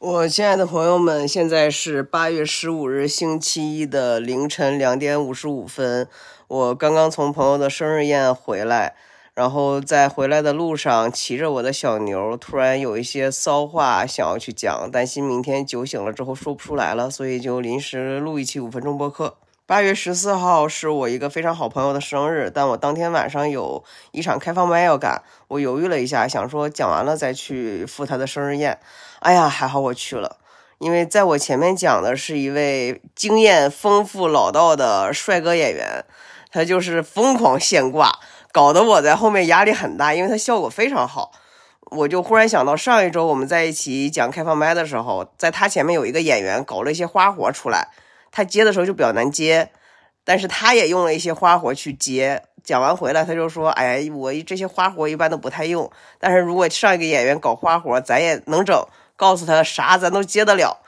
我亲爱的朋友们，现在是八月十五日星期一的凌晨两点五十五分。我刚刚从朋友的生日宴回来，然后在回来的路上骑着我的小牛，突然有一些骚话想要去讲，担心明天酒醒了之后说不出来了，所以就临时录一期五分钟播客。八月十四号是我一个非常好朋友的生日，但我当天晚上有一场开放麦要赶，我犹豫了一下，想说讲完了再去赴他的生日宴。哎呀，还好我去了，因为在我前面讲的是一位经验丰富、老道的帅哥演员，他就是疯狂现挂，搞得我在后面压力很大，因为他效果非常好。我就忽然想到，上一周我们在一起讲开放麦的时候，在他前面有一个演员搞了一些花活出来。他接的时候就比较难接，但是他也用了一些花活去接。讲完回来，他就说：“哎，我这些花活一般都不太用，但是如果上一个演员搞花活，咱也能整。告诉他啥，咱都接得了。”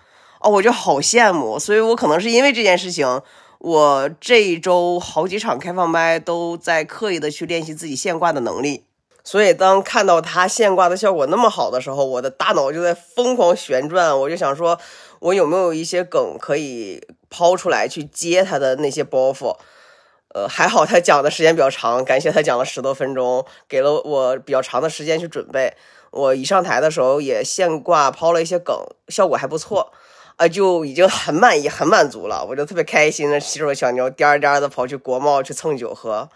哦，我就好羡慕。所以我可能是因为这件事情，我这一周好几场开放麦都在刻意的去练习自己现挂的能力。所以当看到他现挂的效果那么好的时候，我的大脑就在疯狂旋转。我就想说，我有没有一些梗可以？抛出来去接他的那些包袱，呃，还好他讲的时间比较长，感谢他讲了十多分钟，给了我比较长的时间去准备。我一上台的时候也现挂抛了一些梗，效果还不错，啊，就已经很满意、很满足了。我就特别开心的骑着小牛颠颠的跑去国贸去蹭酒喝。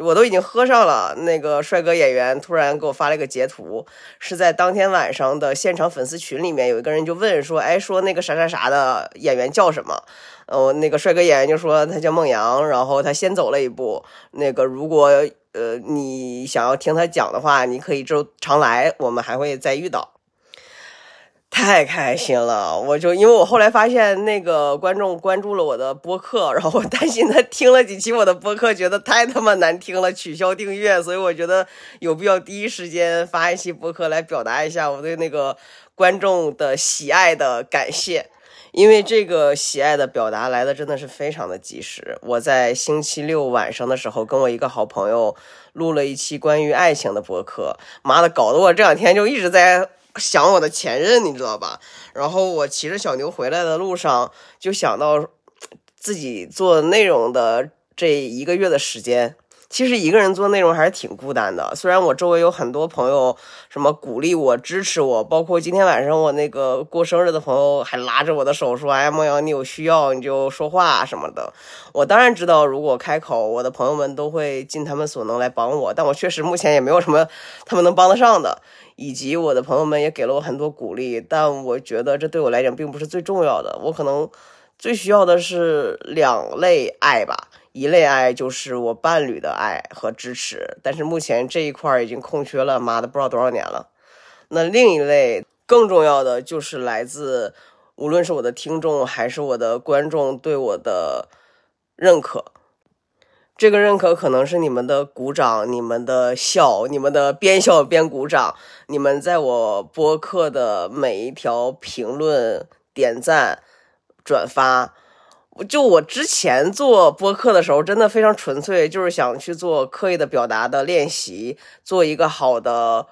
我都已经喝上了，那个帅哥演员突然给我发了一个截图，是在当天晚上的现场粉丝群里面，有一个人就问说：“哎，说那个啥啥啥的演员叫什么？”呃，那个帅哥演员就说他叫孟阳，然后他先走了一步。那个如果呃你想要听他讲的话，你可以就常来，我们还会再遇到。太开心了，我就因为我后来发现那个观众关注了我的播客，然后我担心他听了几期我的播客，觉得太他妈难听了，取消订阅，所以我觉得有必要第一时间发一期播客来表达一下我对那个观众的喜爱的感谢，因为这个喜爱的表达来的真的是非常的及时。我在星期六晚上的时候，跟我一个好朋友录了一期关于爱情的播客，妈的，搞得我这两天就一直在。想我的前任，你知道吧？然后我骑着小牛回来的路上，就想到自己做内容的这一个月的时间。其实一个人做内容还是挺孤单的。虽然我周围有很多朋友，什么鼓励我、支持我，包括今天晚上我那个过生日的朋友还拉着我的手说：“哎，梦瑶，你有需要你就说话什么的。”我当然知道，如果开口，我的朋友们都会尽他们所能来帮我。但我确实目前也没有什么他们能帮得上的。以及我的朋友们也给了我很多鼓励，但我觉得这对我来讲并不是最重要的。我可能最需要的是两类爱吧，一类爱就是我伴侣的爱和支持，但是目前这一块已经空缺了，妈的不知道多少年了。那另一类更重要的就是来自无论是我的听众还是我的观众对我的认可。这个认可可能是你们的鼓掌、你们的笑、你们的边笑边鼓掌、你们在我播客的每一条评论、点赞、转发。就我之前做播客的时候，真的非常纯粹，就是想去做刻意的表达的练习，做一个好的。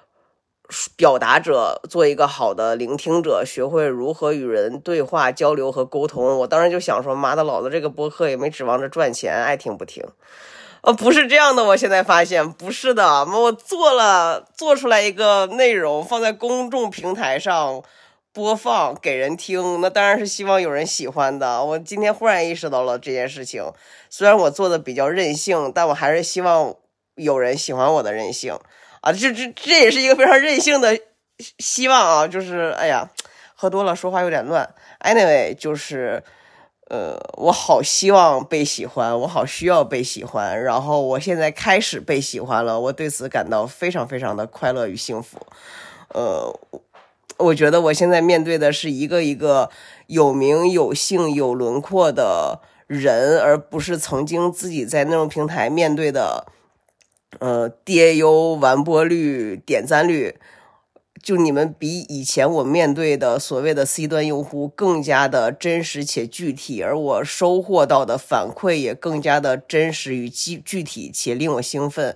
表达者做一个好的聆听者，学会如何与人对话、交流和沟通。我当时就想说，妈的，老子这个播客也没指望着赚钱，爱听不听。呃，不是这样的，我现在发现不是的。我做了，做出来一个内容，放在公众平台上播放给人听，那当然是希望有人喜欢的。我今天忽然意识到了这件事情，虽然我做的比较任性，但我还是希望有人喜欢我的任性。啊，这这这也是一个非常任性的希望啊！就是哎呀，喝多了说话有点乱。Anyway，就是呃，我好希望被喜欢，我好需要被喜欢。然后我现在开始被喜欢了，我对此感到非常非常的快乐与幸福。呃，我觉得我现在面对的是一个一个有名有姓有轮廓的人，而不是曾经自己在那种平台面对的。呃，DAU 完播率、点赞率，就你们比以前我面对的所谓的 C 端用户更加的真实且具体，而我收获到的反馈也更加的真实与具具体且令我兴奋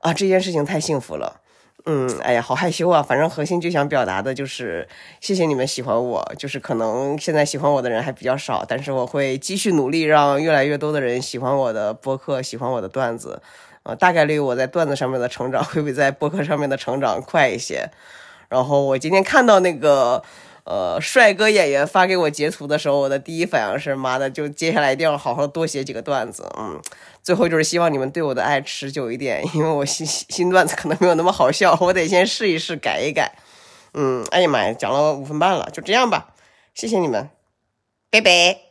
啊！这件事情太幸福了。嗯，哎呀，好害羞啊！反正核心就想表达的就是谢谢你们喜欢我，就是可能现在喜欢我的人还比较少，但是我会继续努力，让越来越多的人喜欢我的播客，喜欢我的段子。呃，大概率我在段子上面的成长会比在播客上面的成长快一些。然后我今天看到那个。呃，帅哥演员发给我截图的时候，我的第一反应是妈的，就接下来一定要好好多写几个段子。嗯，最后就是希望你们对我的爱持久一点，因为我新新新段子可能没有那么好笑，我得先试一试，改一改。嗯，哎呀妈呀，讲了五分半了，就这样吧，谢谢你们，拜拜。